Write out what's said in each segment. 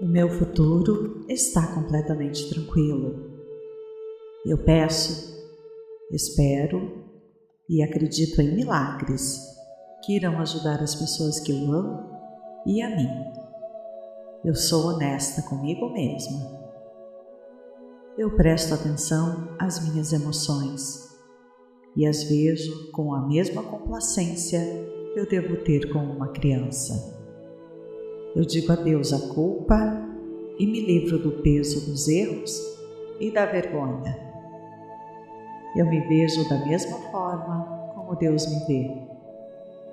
O meu futuro está completamente tranquilo. Eu peço, espero e acredito em milagres que irão ajudar as pessoas que eu amo e a mim. Eu sou honesta comigo mesma. Eu presto atenção às minhas emoções e as vejo com a mesma complacência que eu devo ter com uma criança. Eu digo adeus à culpa e me livro do peso dos erros e da vergonha. Eu me vejo da mesma forma como Deus me vê,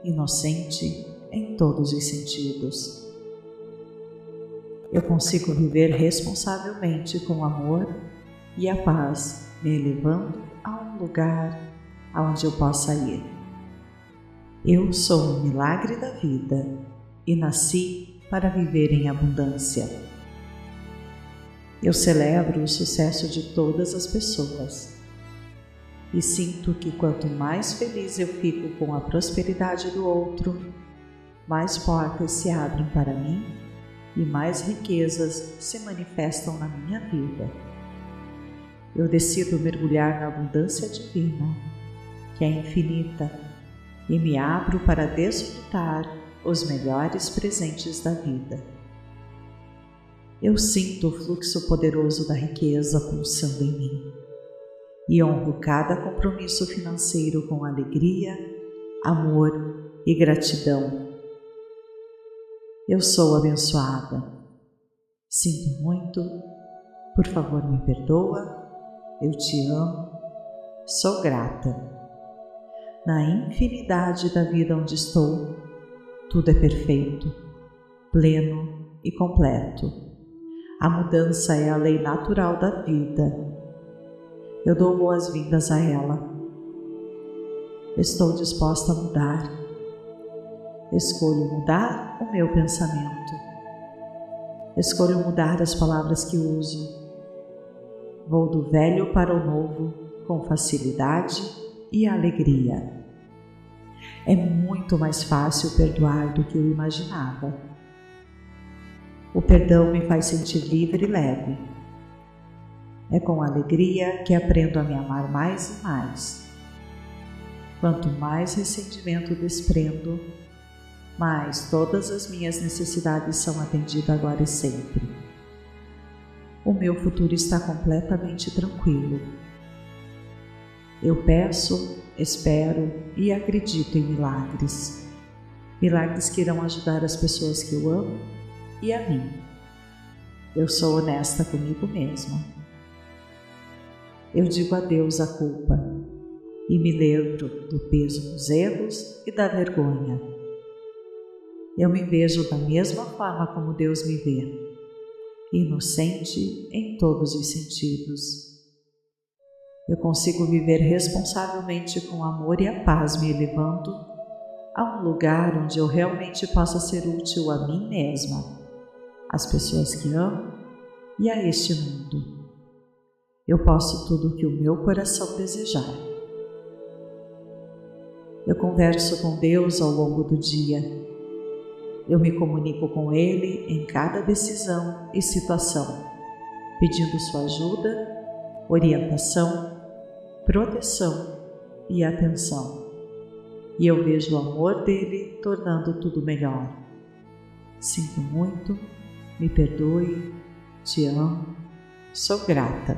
inocente em todos os sentidos. Eu consigo viver responsavelmente com amor e a paz, me elevando a um lugar aonde eu possa ir. Eu sou um milagre da vida e nasci para viver em abundância. Eu celebro o sucesso de todas as pessoas e sinto que quanto mais feliz eu fico com a prosperidade do outro, mais portas se abrem para mim e mais riquezas se manifestam na minha vida. Eu decido mergulhar na abundância divina, que é infinita, e me abro para desfrutar os melhores presentes da vida. Eu sinto o fluxo poderoso da riqueza pulsando em mim e honro cada compromisso financeiro com alegria, amor e gratidão. Eu sou abençoada. Sinto muito, por favor me perdoa, eu te amo, sou grata. Na infinidade da vida onde estou, tudo é perfeito, pleno e completo. A mudança é a lei natural da vida. Eu dou boas-vindas a ela. Estou disposta a mudar. Escolho mudar o meu pensamento. Escolho mudar as palavras que uso. Vou do velho para o novo com facilidade e alegria. É muito mais fácil perdoar do que eu imaginava. O perdão me faz sentir livre e leve. É com alegria que aprendo a me amar mais e mais. Quanto mais ressentimento desprendo, mais todas as minhas necessidades são atendidas agora e sempre. O meu futuro está completamente tranquilo. Eu peço espero e acredito em milagres. Milagres que irão ajudar as pessoas que eu amo e a mim. Eu sou honesta comigo mesma. Eu digo adeus à culpa e me livro do peso dos erros e da vergonha. Eu me vejo da mesma forma como Deus me vê, inocente em todos os sentidos eu consigo viver responsavelmente com amor e a paz, me elevando a um lugar onde eu realmente possa ser útil a mim mesma, às pessoas que amo e a este mundo. Eu posso tudo o que o meu coração desejar. Eu converso com Deus ao longo do dia. Eu me comunico com Ele em cada decisão e situação, pedindo sua ajuda, orientação proteção e atenção. E eu vejo o amor dele tornando tudo melhor. Sinto muito, me perdoe, te amo, sou grata.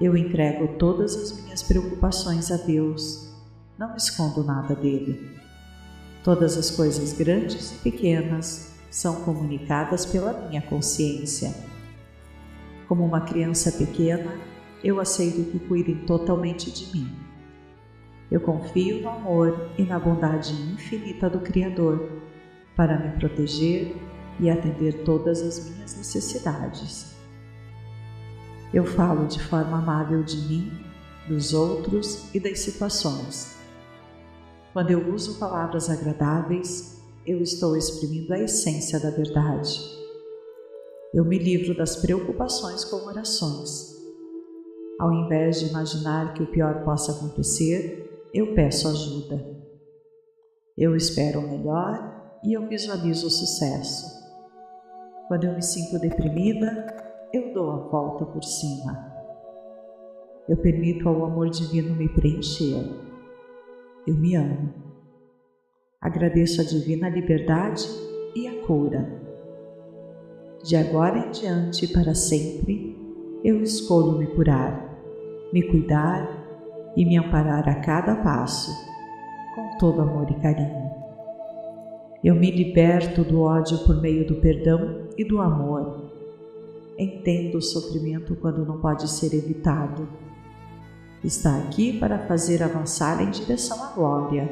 Eu entrego todas as minhas preocupações a Deus, não escondo nada dele. Todas as coisas grandes e pequenas são comunicadas pela minha consciência. Como uma criança pequena, eu aceito que cuidem totalmente de mim. Eu confio no amor e na bondade infinita do Criador para me proteger e atender todas as minhas necessidades. Eu falo de forma amável de mim, dos outros e das situações. Quando eu uso palavras agradáveis, eu estou exprimindo a essência da verdade. Eu me livro das preocupações com orações ao invés de imaginar que o pior possa acontecer, eu peço ajuda. Eu espero o melhor e eu visualizo o sucesso. Quando eu me sinto deprimida, eu dou a volta por cima. Eu permito ao amor divino me preencher. Eu me amo. Agradeço a divina liberdade e a cura. De agora em diante e para sempre, eu escolho me curar, me cuidar e me amparar a cada passo, com todo amor e carinho. Eu me liberto do ódio por meio do perdão e do amor. Entendo o sofrimento quando não pode ser evitado. Está aqui para fazer avançar em direção à glória.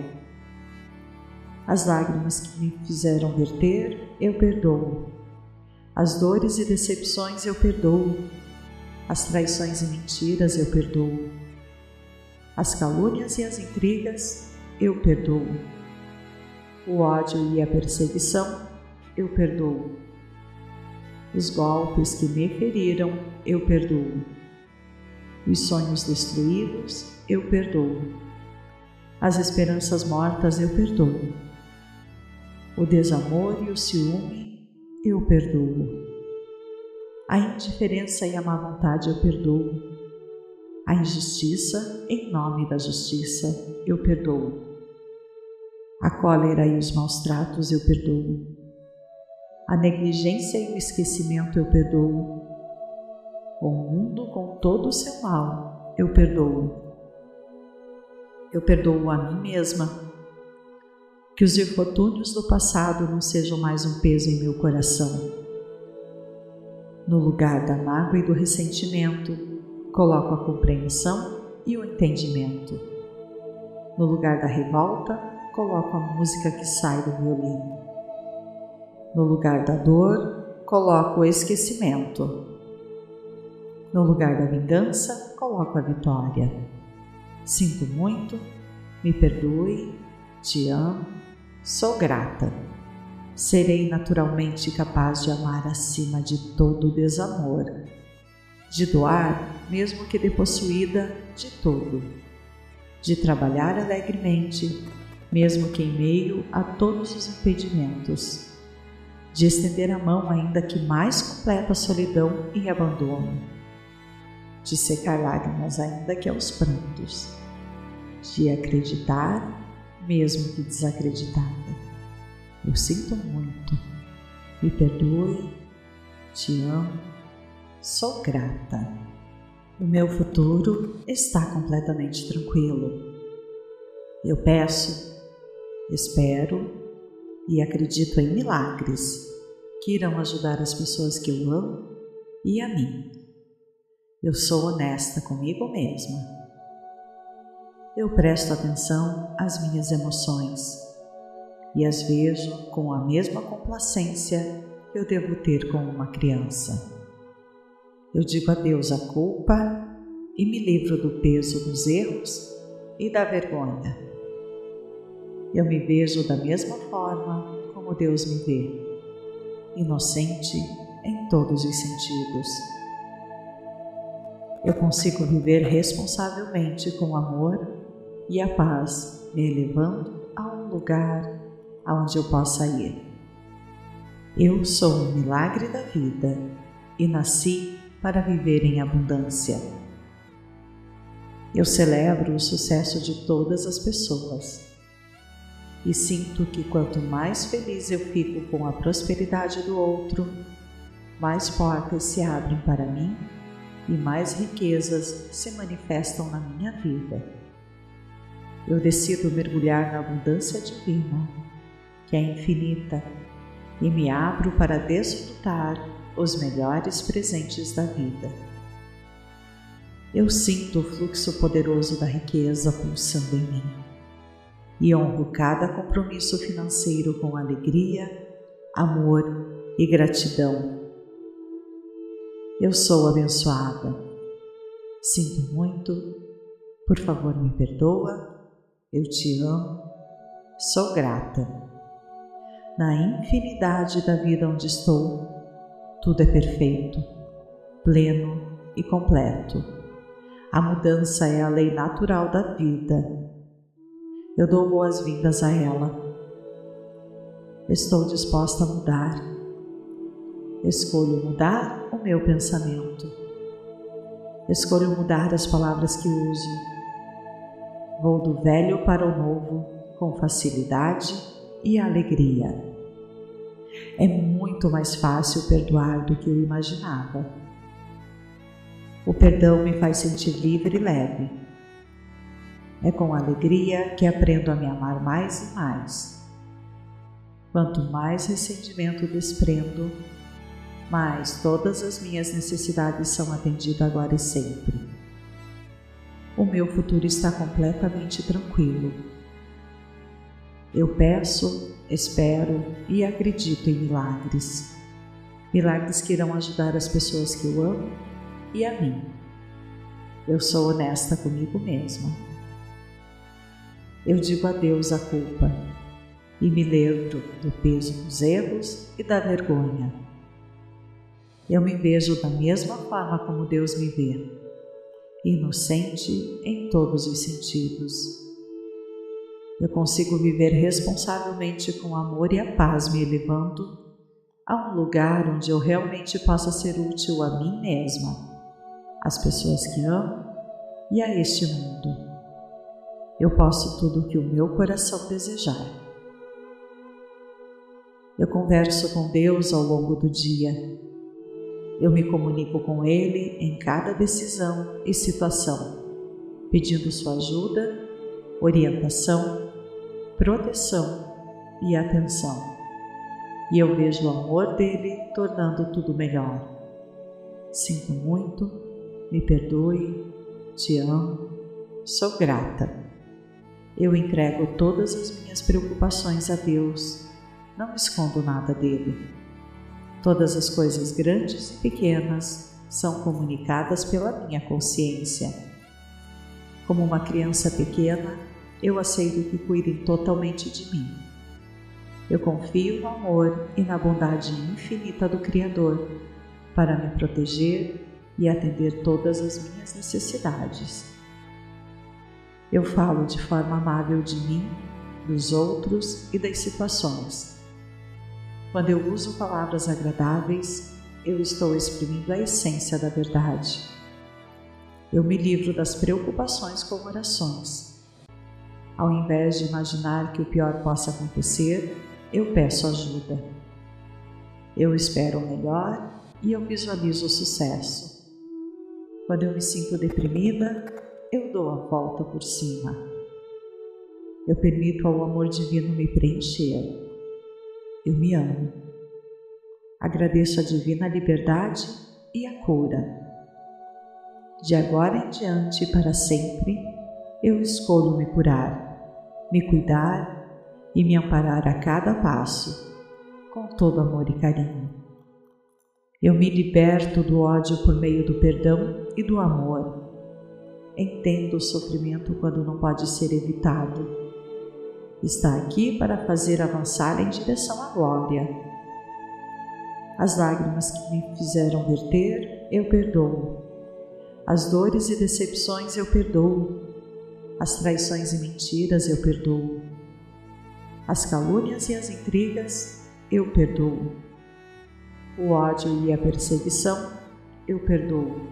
As lágrimas que me fizeram verter, eu perdoo. As dores e decepções eu perdoo. As traições e mentiras eu perdoo. As calúnias e as intrigas eu perdoo o ódio e a perseguição, eu perdoo. Os golpes que me feriram, eu perdoo. Os sonhos destruídos, eu perdoo. As esperanças mortas, eu perdoo. O desamor e o ciúme, eu perdoo. A indiferença e a má vontade, eu perdoo. A injustiça, em nome da justiça, eu perdoo a cólera e os maus tratos eu perdoo. A negligência e o esquecimento eu perdoo. O mundo com todo o seu mal eu perdoo. Eu perdoo a mim mesma. Que os infortúnios do passado não sejam mais um peso em meu coração. No lugar da mágoa e do ressentimento, coloco a compreensão e o entendimento. No lugar da revolta, coloco a música que sai do violino. No lugar da dor, coloco o esquecimento. No lugar da vingança, coloco a vitória. Sinto muito, me perdoe, te amo, sou grata. Serei naturalmente capaz de amar acima de todo desamor, de doar, mesmo que depossuída, de todo, de trabalhar alegremente, mesmo que em meio a todos os impedimentos, de estender a mão ainda que mais completa solidão e abandono, de secar lágrimas ainda que aos prantos, de acreditar mesmo que desacreditada. Eu sinto muito, me perdoe, te amo, sou grata. O meu futuro está completamente tranquilo. Eu peço Espero e acredito em milagres que irão ajudar as pessoas que eu amo e a mim. Eu sou honesta comigo mesma. Eu presto atenção às minhas emoções e as vejo com a mesma complacência que eu devo ter com uma criança. Eu digo adeus à culpa e me livro do peso dos erros e da vergonha eu me vejo da mesma forma como Deus me vê, inocente em todos os sentidos. Eu consigo viver responsavelmente com amor e a paz, me elevando a um lugar aonde eu possa ir. Eu sou um milagre da vida e nasci para viver em abundância. Eu celebro o sucesso de todas as pessoas e sinto que quanto mais feliz eu fico com a prosperidade do outro, mais portas se abrem para mim e mais riquezas se manifestam na minha vida. Eu decido mergulhar na abundância divina, que é infinita, e me abro para desfrutar os melhores presentes da vida. Eu sinto o fluxo poderoso da riqueza pulsando em mim e honro cada compromisso financeiro com alegria, amor e gratidão. Eu sou abençoada. Sinto muito, por favor me perdoa, eu te amo, sou grata. Na infinidade da vida onde estou, tudo é perfeito, pleno e completo. A mudança é a lei natural da vida eu dou boas-vindas a ela. Estou disposta a mudar. Escolho mudar o meu pensamento. Escolho mudar as palavras que uso. Vou do velho para o novo com facilidade e alegria. É muito mais fácil perdoar do que eu imaginava. O perdão me faz sentir livre e leve. É com alegria que aprendo a me amar mais e mais. Quanto mais ressentimento desprendo, mas todas as minhas necessidades são atendidas agora e sempre. O meu futuro está completamente tranquilo. Eu peço, espero e acredito em milagres. Milagres que irão ajudar as pessoas que eu amo e a mim. Eu sou honesta comigo mesma. Eu digo adeus à culpa e me lembro do peso dos erros e da vergonha eu me vejo da mesma forma como Deus me vê, inocente em todos os sentidos. Eu consigo viver responsavelmente com amor e a paz, me elevando a um lugar onde eu realmente possa ser útil a mim mesma, às pessoas que amo e a este mundo. Eu posso tudo o que o meu coração desejar. Eu converso com Deus ao longo do dia eu me comunico com Ele em cada decisão e situação, pedindo sua ajuda, orientação, proteção e atenção. E eu vejo o amor dele tornando tudo melhor. Sinto muito, me perdoe, te amo, sou grata. Eu entrego todas as minhas preocupações a Deus, não escondo nada dele Todas as coisas grandes e pequenas são comunicadas pela minha consciência. Como uma criança pequena, eu aceito que cuidem totalmente de mim. Eu confio no amor e na bondade infinita do Criador para me proteger e atender todas as minhas necessidades. Eu falo de forma amável de mim, dos outros e das situações quando eu uso palavras agradáveis, eu estou exprimindo a essência da verdade. Eu me livro das preocupações com orações. Ao invés de imaginar que o pior possa acontecer, eu peço ajuda. Eu espero o melhor e eu visualizo o sucesso. Quando eu me sinto deprimida, eu dou a volta por cima. Eu permito ao amor divino me preencher eu me amo. Agradeço a divina liberdade e a cura. De agora em diante, para sempre, eu escolho me curar, me cuidar e me amparar a cada passo, com todo amor e carinho. Eu me liberto do ódio por meio do perdão e do amor. Entendo o sofrimento quando não pode ser evitado está aqui para fazer avançar em direção à glória. As lágrimas que me fizeram verter, eu perdoo. As dores e decepções eu perdoo. As traições e mentiras eu perdoo. As calúnias e as intrigas eu perdoo. O ódio e a perseguição eu perdoo.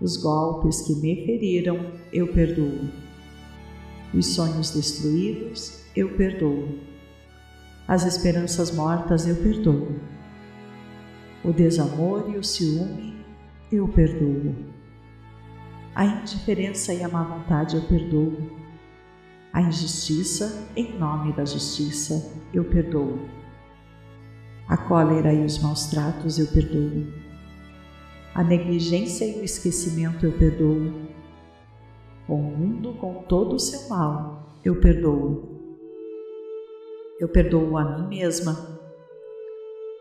Os golpes que me feriram eu perdoo os sonhos destruídos, eu perdoo. As esperanças mortas, eu perdoo. O desamor e o ciúme, eu perdoo. A indiferença e a má vontade, eu perdoo. A injustiça, em nome da justiça, eu perdoo. A cólera e os maus tratos, eu perdoo. A negligência e o esquecimento, eu perdoo o mundo com todo o seu mal, eu perdoo. Eu perdoo a mim mesma.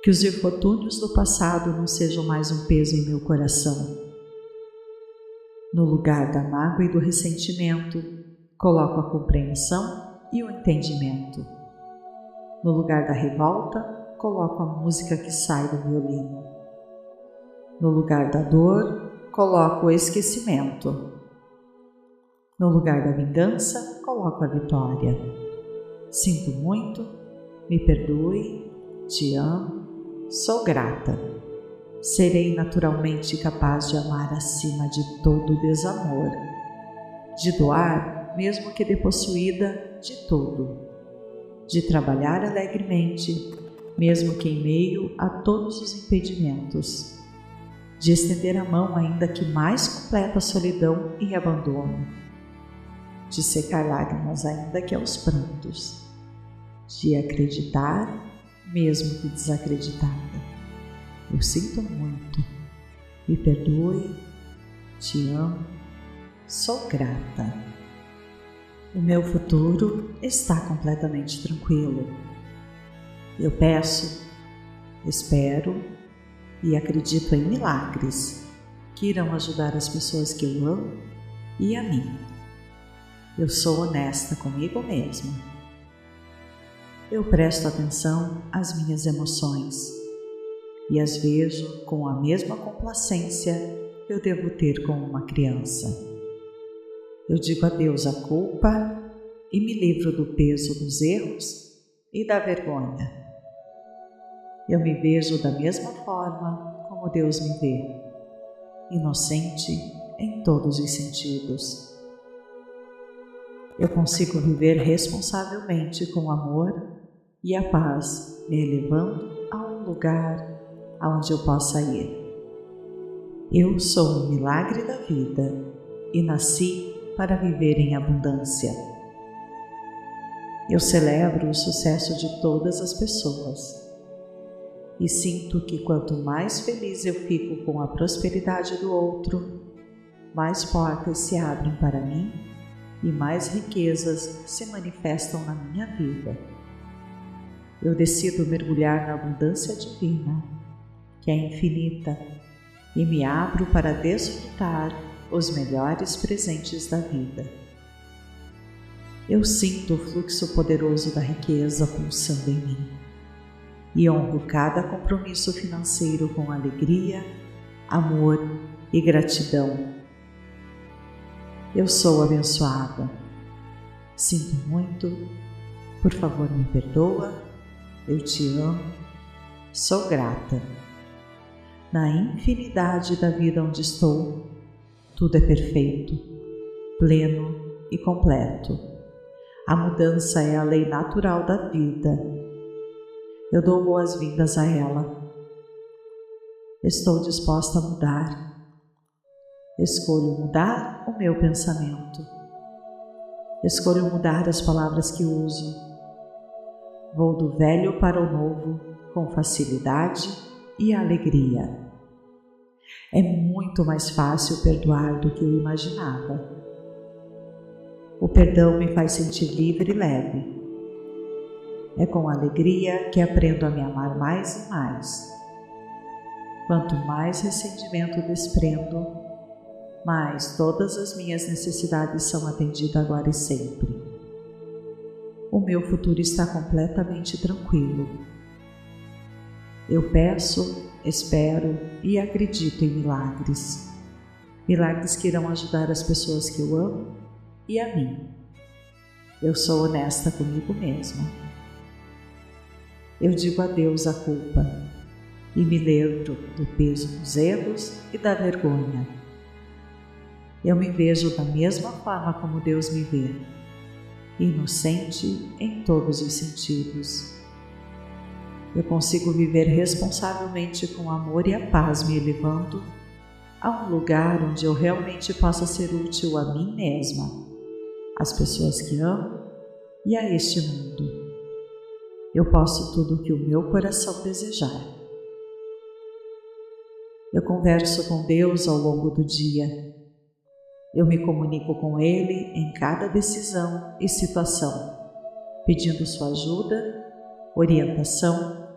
Que os infortúnios do passado não sejam mais um peso em meu coração. No lugar da mágoa e do ressentimento, coloco a compreensão e o entendimento. No lugar da revolta, coloco a música que sai do violino. No lugar da dor, coloco o esquecimento. No lugar da vingança, coloco a vitória. Sinto muito, me perdoe, te amo, sou grata. Serei naturalmente capaz de amar acima de todo desamor, de doar, mesmo que depossuída, de tudo, de trabalhar alegremente, mesmo que em meio a todos os impedimentos, de estender a mão ainda que mais completa solidão e abandono, de secar lágrimas ainda que aos prantos, de acreditar mesmo que desacreditada. Eu sinto muito, me perdoe, te amo, sou grata. O meu futuro está completamente tranquilo. Eu peço, espero e acredito em milagres que irão ajudar as pessoas que eu amo e a mim. Eu sou honesta comigo mesma eu presto atenção às minhas emoções e as vejo com a mesma complacência que eu devo ter com uma criança. Eu digo adeus à culpa e me livro do peso dos erros e da vergonha. Eu me vejo da mesma forma como Deus me vê, inocente em todos os sentidos. Eu consigo viver responsavelmente com amor e a paz me levando a um lugar aonde eu possa ir. Eu sou um milagre da vida e nasci para viver em abundância. Eu celebro o sucesso de todas as pessoas e sinto que quanto mais feliz eu fico com a prosperidade do outro, mais portas se abrem para mim e mais riquezas se manifestam na minha vida eu decido mergulhar na abundância divina, que é infinita, e me abro para desfrutar os melhores presentes da vida. Eu sinto o fluxo poderoso da riqueza pulsando em mim e honro cada compromisso financeiro com alegria, amor e gratidão. Eu sou abençoada. Sinto muito, por favor, me perdoa eu te amo, sou grata. Na infinidade da vida onde estou, tudo é perfeito, pleno e completo. A mudança é a lei natural da vida. Eu dou boas-vindas a ela. Estou disposta a mudar. Escolho mudar o meu pensamento. Escolho mudar as palavras que uso Vou do velho para o novo com facilidade e alegria. É muito mais fácil perdoar do que eu imaginava. O perdão me faz sentir livre e leve. É com alegria que aprendo a me amar mais e mais. Quanto mais ressentimento desprendo, mais todas as minhas necessidades são atendidas agora e sempre o meu futuro está completamente tranquilo. Eu peço, espero e acredito em milagres. Milagres que irão ajudar as pessoas que eu amo e a mim. Eu sou honesta comigo mesma. Eu digo adeus à culpa e me livro do peso dos erros e da vergonha. Eu me vejo da mesma forma como Deus me vê inocente em todos os sentidos. Eu consigo viver responsavelmente com amor e a paz me elevando a um lugar onde eu realmente possa ser útil a mim mesma, às pessoas que amo e a este mundo. Eu posso tudo o que o meu coração desejar. Eu converso com Deus ao longo do dia eu me comunico com Ele em cada decisão e situação, pedindo sua ajuda, orientação,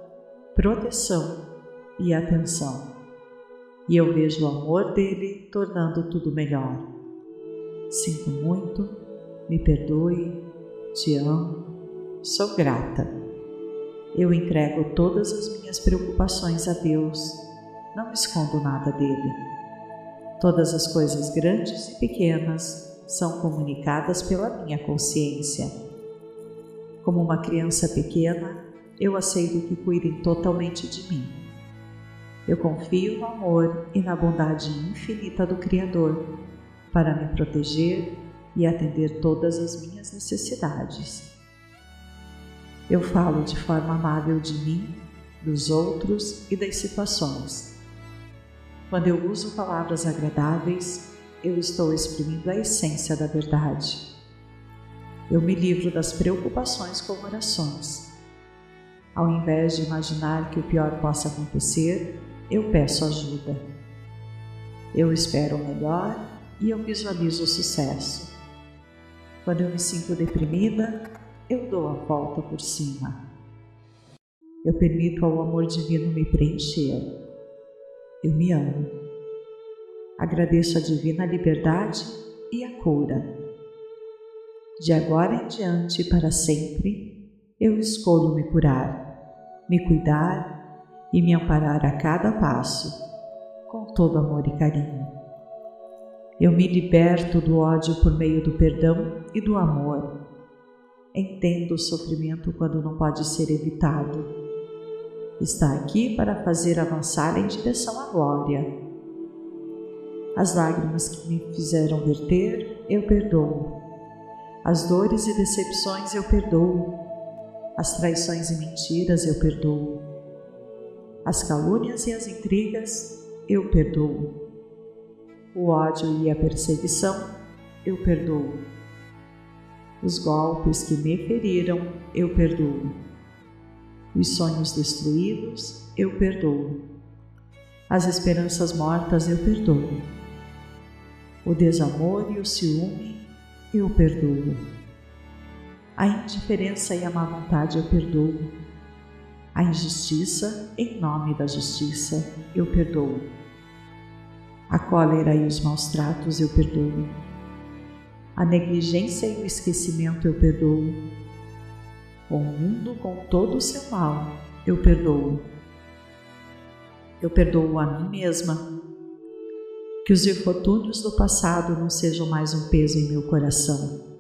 proteção e atenção. E eu vejo o amor dele tornando tudo melhor. Sinto muito, me perdoe, te amo, sou grata. Eu entrego todas as minhas preocupações a Deus, não escondo nada dele Todas as coisas grandes e pequenas são comunicadas pela minha consciência. Como uma criança pequena, eu aceito que cuidem totalmente de mim. Eu confio no amor e na bondade infinita do Criador para me proteger e atender todas as minhas necessidades. Eu falo de forma amável de mim, dos outros e das situações. Quando eu uso palavras agradáveis, eu estou exprimindo a essência da verdade. Eu me livro das preocupações com orações. Ao invés de imaginar que o pior possa acontecer, eu peço ajuda. Eu espero o melhor e eu visualizo o sucesso. Quando eu me sinto deprimida, eu dou a volta por cima. Eu permito ao amor divino me preencher. Eu me amo. Agradeço a divina liberdade e a cura. De agora em diante, para sempre, eu escolho me curar, me cuidar e me amparar a cada passo, com todo amor e carinho. Eu me liberto do ódio por meio do perdão e do amor. Entendo o sofrimento quando não pode ser evitado. Está aqui para fazer avançar em direção à glória. As lágrimas que me fizeram verter, eu perdoo. As dores e decepções eu perdoo. As traições e mentiras eu perdoo. As calúnias e as intrigas eu perdoo o ódio e a perseguição, eu perdoo. Os golpes que me feriram, eu perdoo. Os sonhos destruídos, eu perdoo. As esperanças mortas, eu perdoo. O desamor e o ciúme, eu perdoo. A indiferença e a má vontade, eu perdoo. A injustiça, em nome da justiça, eu perdoo a cólera e os maus tratos eu perdoo. A negligência e o esquecimento eu perdoo. O mundo com todo o seu mal eu perdoo. Eu perdoo a mim mesma. Que os infortúnios do passado não sejam mais um peso em meu coração.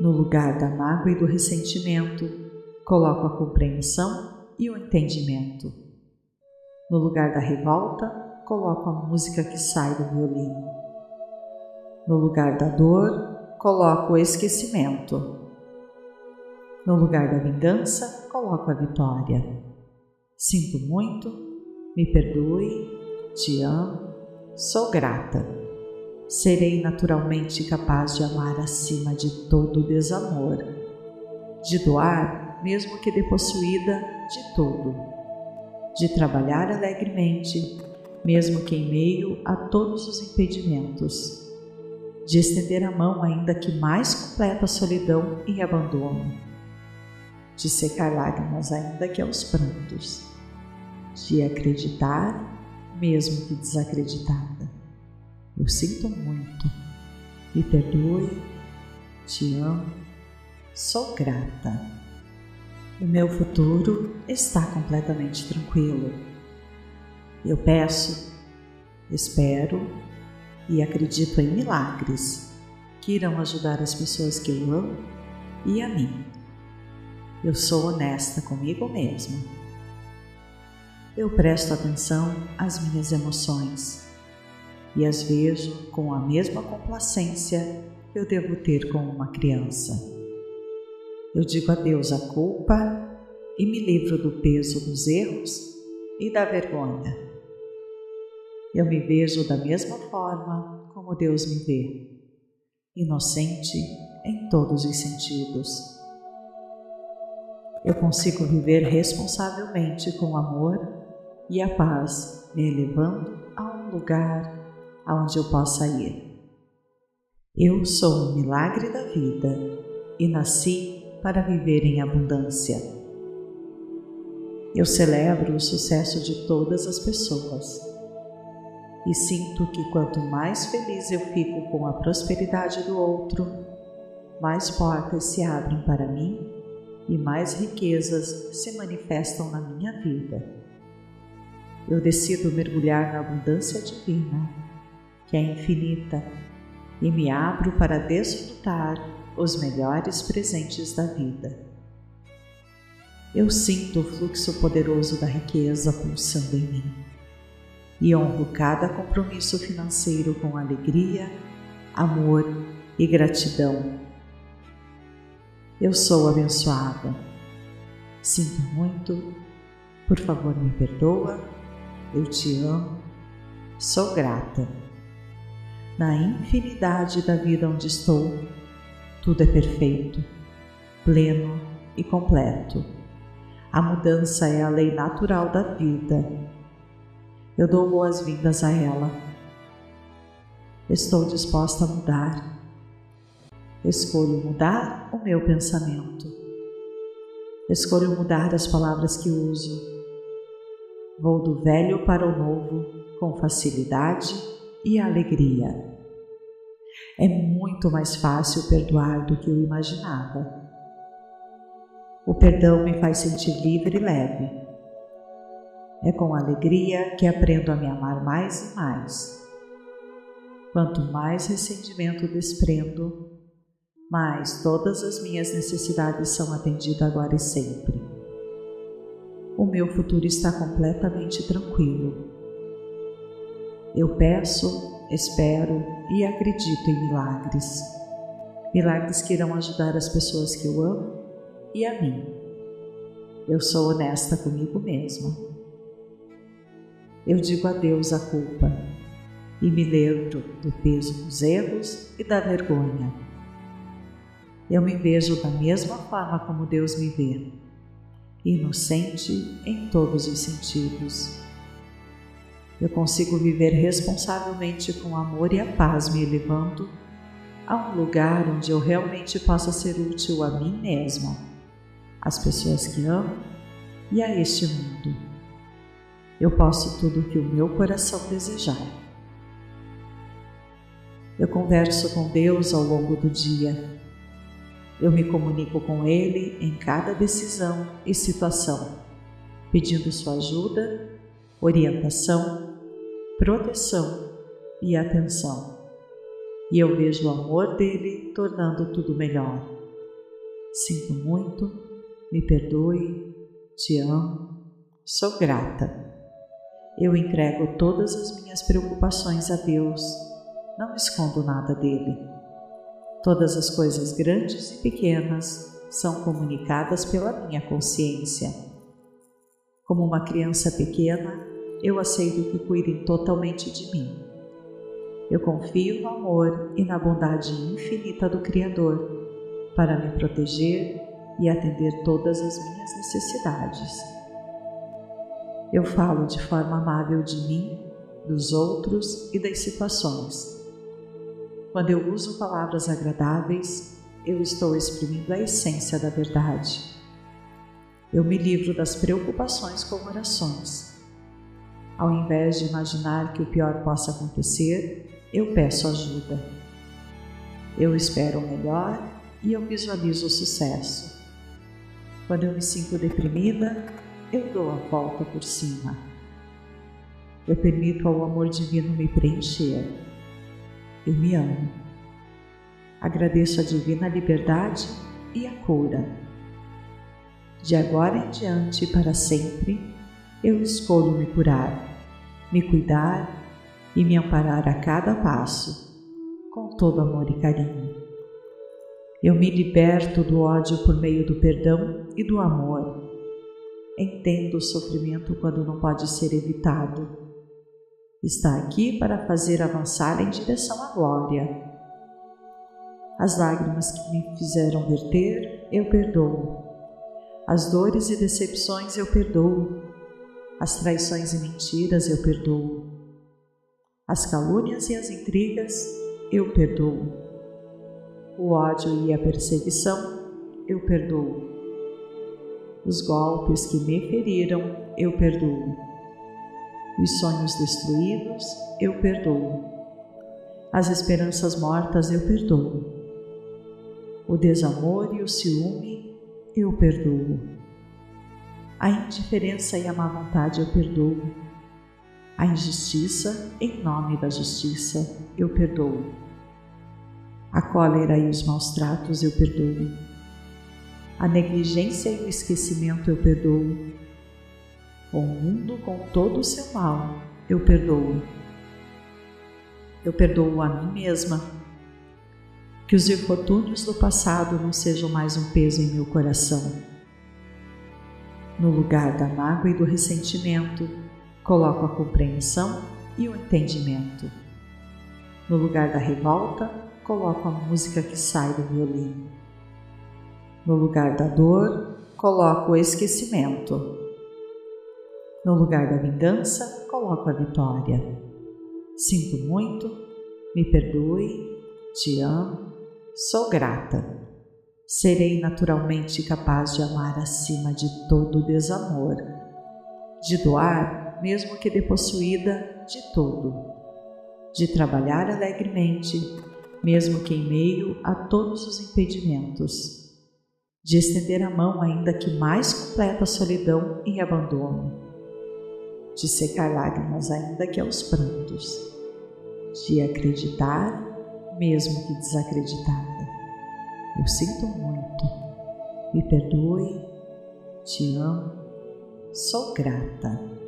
No lugar da mágoa e do ressentimento, coloco a compreensão e o entendimento. No lugar da revolta, coloco a música que sai do violino. No lugar da dor, coloco o esquecimento. No lugar da vingança, coloco a vitória. Sinto muito, me perdoe, te amo, sou grata. Serei naturalmente capaz de amar acima de todo desamor, de doar, mesmo que depossuída, de tudo, de trabalhar alegremente, mesmo que em meio a todos os impedimentos, de estender a mão ainda que mais completa solidão e abandono, de secar lágrimas ainda que aos prantos, de acreditar mesmo que desacreditada. Eu sinto muito, me perdoe, te amo, sou grata. O meu futuro está completamente tranquilo eu peço, espero e acredito em milagres que irão ajudar as pessoas que eu amo e a mim. Eu sou honesta comigo mesma. Eu presto atenção às minhas emoções e as vejo com a mesma complacência que eu devo ter com uma criança. Eu digo adeus à culpa e me livro do peso dos erros e da vergonha. Eu me vejo da mesma forma como Deus me vê, inocente em todos os sentidos. Eu consigo viver responsavelmente com amor e a paz, me elevando a um lugar aonde eu possa ir. Eu sou um milagre da vida e nasci para viver em abundância. Eu celebro o sucesso de todas as pessoas e sinto que quanto mais feliz eu fico com a prosperidade do outro, mais portas se abrem para mim e mais riquezas se manifestam na minha vida. Eu decido mergulhar na abundância divina, que é infinita, e me abro para desfrutar os melhores presentes da vida. eu sinto o fluxo poderoso da riqueza pulsando em mim e honro cada compromisso financeiro com alegria, amor e gratidão. Eu sou abençoada. Sinto muito, por favor me perdoa, eu te amo, sou grata. Na infinidade da vida onde estou, tudo é perfeito, pleno e completo. A mudança é a lei natural da vida. Eu dou boas-vindas a ela. Estou disposta a mudar. Escolho mudar o meu pensamento. Escolho mudar as palavras que uso. Vou do velho para o novo com facilidade e alegria. É muito mais fácil perdoar do que eu imaginava. O perdão me faz sentir livre e leve. É com alegria que aprendo a me amar mais e mais. Quanto mais ressentimento desprendo, mais todas as minhas necessidades são atendidas agora e sempre. O meu futuro está completamente tranquilo. Eu peço espero e acredito em milagres. Milagres que irão ajudar as pessoas que eu amo e a mim. Eu sou honesta comigo mesma. Eu digo adeus à culpa e me lembro do peso dos erros e da vergonha. Eu me vejo da mesma forma como Deus me vê, inocente em todos os sentidos eu consigo viver responsavelmente com amor e a paz, me elevando a um lugar onde eu realmente possa ser útil a mim mesma, às pessoas que amo e a este mundo. Eu posso tudo o que o meu coração desejar. Eu converso com Deus ao longo do dia. Eu me comunico com Ele em cada decisão e situação, pedindo sua ajuda, orientação proteção e atenção. E eu vejo o amor dele tornando tudo melhor. Sinto muito, me perdoe, te amo, sou grata. Eu entrego todas as minhas preocupações a Deus, não escondo nada dele. Todas as coisas grandes e pequenas são comunicadas pela minha consciência. Como uma criança pequena, eu aceito que cuidem totalmente de mim. Eu confio no amor e na bondade infinita do Criador para me proteger e atender todas as minhas necessidades. Eu falo de forma amável de mim, dos outros e das situações. Quando eu uso palavras agradáveis, eu estou exprimindo a essência da verdade. Eu me livro das preocupações com orações ao invés de imaginar que o pior possa acontecer, eu peço ajuda. Eu espero o melhor e eu visualizo o sucesso. Quando eu me sinto deprimida, eu dou a volta por cima. Eu permito ao amor divino me preencher. Eu me amo. Agradeço a divina liberdade e a cura. De agora em diante, para sempre, eu escolho me curar me cuidar e me amparar a cada passo, com todo amor e carinho. Eu me liberto do ódio por meio do perdão e do amor. Entendo o sofrimento quando não pode ser evitado. Está aqui para fazer avançar em direção à glória. As lágrimas que me fizeram verter, eu perdoo. As dores e decepções eu perdoo as traições e mentiras eu perdoo. As calúnias e as intrigas eu perdoo. O ódio e a perseguição eu perdoo. Os golpes que me feriram eu perdoo. Os sonhos destruídos eu perdoo. As esperanças mortas eu perdoo. O desamor e o ciúme eu perdoo. A indiferença e a má vontade eu perdoo. A injustiça, em nome da justiça, eu perdoo. A cólera e os maus tratos eu perdoo. A negligência e o esquecimento eu perdoo. O mundo com todo o seu mal eu perdoo. Eu perdoo a mim mesma. Que os infortúnios do passado não sejam mais um peso em meu coração. No lugar da mágoa e do ressentimento, coloco a compreensão e o entendimento. No lugar da revolta, coloco a música que sai do violino. No lugar da dor, coloco o esquecimento. No lugar da vingança, coloco a vitória. Sinto muito, me perdoe, te amo, sou grata. Serei naturalmente capaz de amar acima de todo desamor, de doar, mesmo que depossuída, de todo, de trabalhar alegremente, mesmo que em meio a todos os impedimentos de estender a mão, ainda que mais completa solidão e abandono, de secar lágrimas, ainda que aos prantos, de acreditar, mesmo que desacreditada. Eu sinto muito, me perdoe, te amo, sou grata.